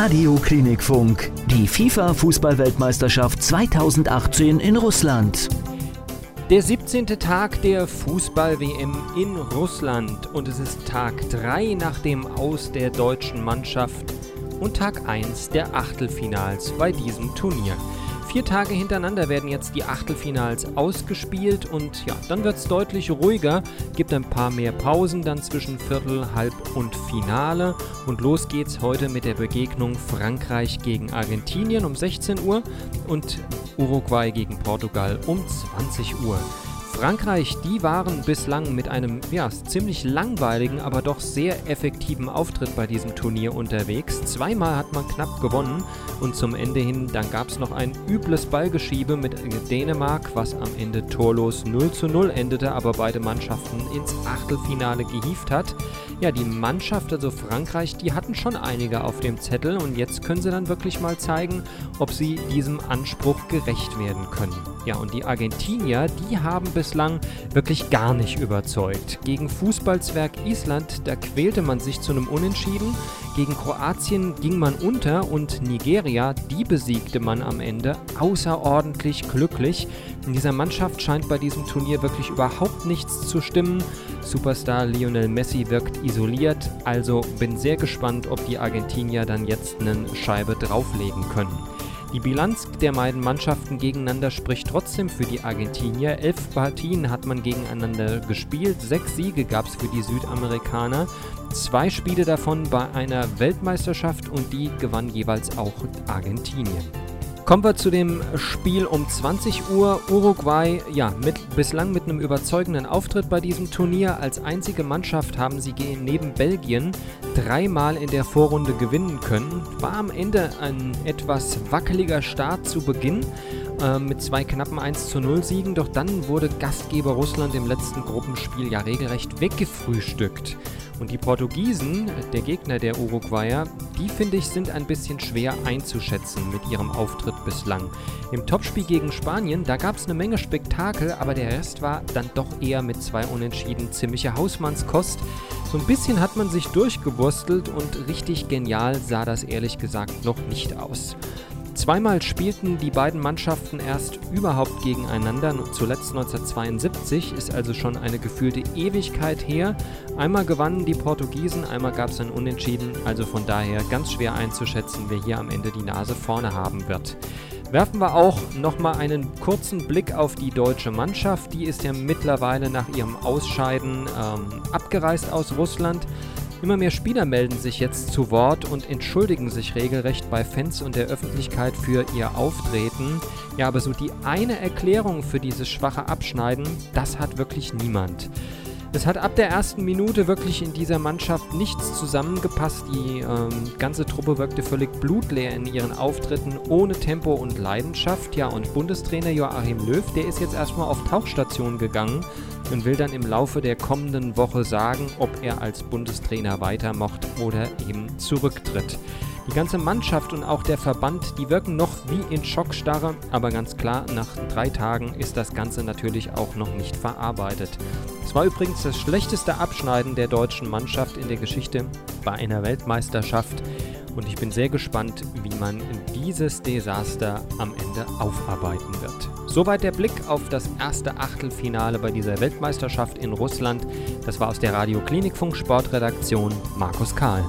Radio Klinikfunk, die FIFA Fußballweltmeisterschaft 2018 in Russland. Der 17. Tag der Fußball-WM in Russland und es ist Tag 3 nach dem Aus der deutschen Mannschaft und Tag 1 der Achtelfinals bei diesem Turnier. Vier Tage hintereinander werden jetzt die Achtelfinals ausgespielt und ja, dann wird es deutlich ruhiger, gibt ein paar mehr Pausen dann zwischen Viertel, Halb und Finale und los geht's heute mit der Begegnung Frankreich gegen Argentinien um 16 Uhr und Uruguay gegen Portugal um 20 Uhr. Frankreich, die waren bislang mit einem ja, ziemlich langweiligen, aber doch sehr effektiven Auftritt bei diesem Turnier unterwegs. Zweimal hat man knapp gewonnen und zum Ende hin, dann gab es noch ein übles Ballgeschiebe mit Dänemark, was am Ende torlos 0 zu 0 endete, aber beide Mannschaften ins Achtelfinale gehieft hat. Ja, die Mannschaft, also Frankreich, die hatten schon einige auf dem Zettel und jetzt können sie dann wirklich mal zeigen, ob sie diesem Anspruch gerecht werden können. Ja, und die Argentinier, die haben bislang wirklich gar nicht überzeugt. Gegen Fußballzwerg Island, da quälte man sich zu einem Unentschieden. Gegen Kroatien ging man unter und Nigeria, die besiegte man am Ende außerordentlich glücklich. In dieser Mannschaft scheint bei diesem Turnier wirklich überhaupt nichts zu stimmen. Superstar Lionel Messi wirkt isoliert, also bin sehr gespannt, ob die Argentinier dann jetzt eine Scheibe drauflegen können. Die Bilanz der beiden Mannschaften gegeneinander spricht trotzdem für die Argentinier. Elf Partien hat man gegeneinander gespielt, sechs Siege gab es für die Südamerikaner, zwei Spiele davon bei einer Weltmeisterschaft und die gewann jeweils auch Argentinien. Kommen wir zu dem Spiel um 20 Uhr. Uruguay, ja, mit, bislang mit einem überzeugenden Auftritt bei diesem Turnier. Als einzige Mannschaft haben sie neben Belgien dreimal in der Vorrunde gewinnen können. War am Ende ein etwas wackeliger Start zu Beginn äh, mit zwei knappen 1 zu 0 Siegen, doch dann wurde Gastgeber Russland im letzten Gruppenspiel ja regelrecht weggefrühstückt. Und die Portugiesen, der Gegner der Uruguayer, die finde ich sind ein bisschen schwer einzuschätzen mit ihrem Auftritt bislang. Im Topspiel gegen Spanien, da gab es eine Menge Spektakel, aber der Rest war dann doch eher mit zwei Unentschieden ziemliche Hausmannskost. So ein bisschen hat man sich durchgewurstelt und richtig genial sah das ehrlich gesagt noch nicht aus. Zweimal spielten die beiden Mannschaften erst überhaupt gegeneinander, zuletzt 1972, ist also schon eine gefühlte Ewigkeit her. Einmal gewannen die Portugiesen, einmal gab es ein Unentschieden, also von daher ganz schwer einzuschätzen, wer hier am Ende die Nase vorne haben wird. Werfen wir auch nochmal einen kurzen Blick auf die deutsche Mannschaft. Die ist ja mittlerweile nach ihrem Ausscheiden ähm, abgereist aus Russland. Immer mehr Spieler melden sich jetzt zu Wort und entschuldigen sich regelrecht bei Fans und der Öffentlichkeit für ihr Auftreten. Ja, aber so die eine Erklärung für dieses schwache Abschneiden, das hat wirklich niemand. Es hat ab der ersten Minute wirklich in dieser Mannschaft nichts zusammengepasst. Die ähm, ganze Truppe wirkte völlig blutleer in ihren Auftritten, ohne Tempo und Leidenschaft. Ja, und Bundestrainer Joachim Löw, der ist jetzt erstmal auf Tauchstation gegangen und will dann im Laufe der kommenden Woche sagen, ob er als Bundestrainer weitermacht oder eben zurücktritt. Die ganze Mannschaft und auch der Verband, die wirken noch wie in Schockstarre, aber ganz klar, nach drei Tagen ist das Ganze natürlich auch noch nicht verarbeitet. Es war übrigens das schlechteste Abschneiden der deutschen Mannschaft in der Geschichte bei einer Weltmeisterschaft und ich bin sehr gespannt, wie man dieses Desaster am Ende aufarbeiten wird. Soweit der Blick auf das erste Achtelfinale bei dieser Weltmeisterschaft in Russland. Das war aus der Radio Klinikfunk Sportredaktion Markus Kahl.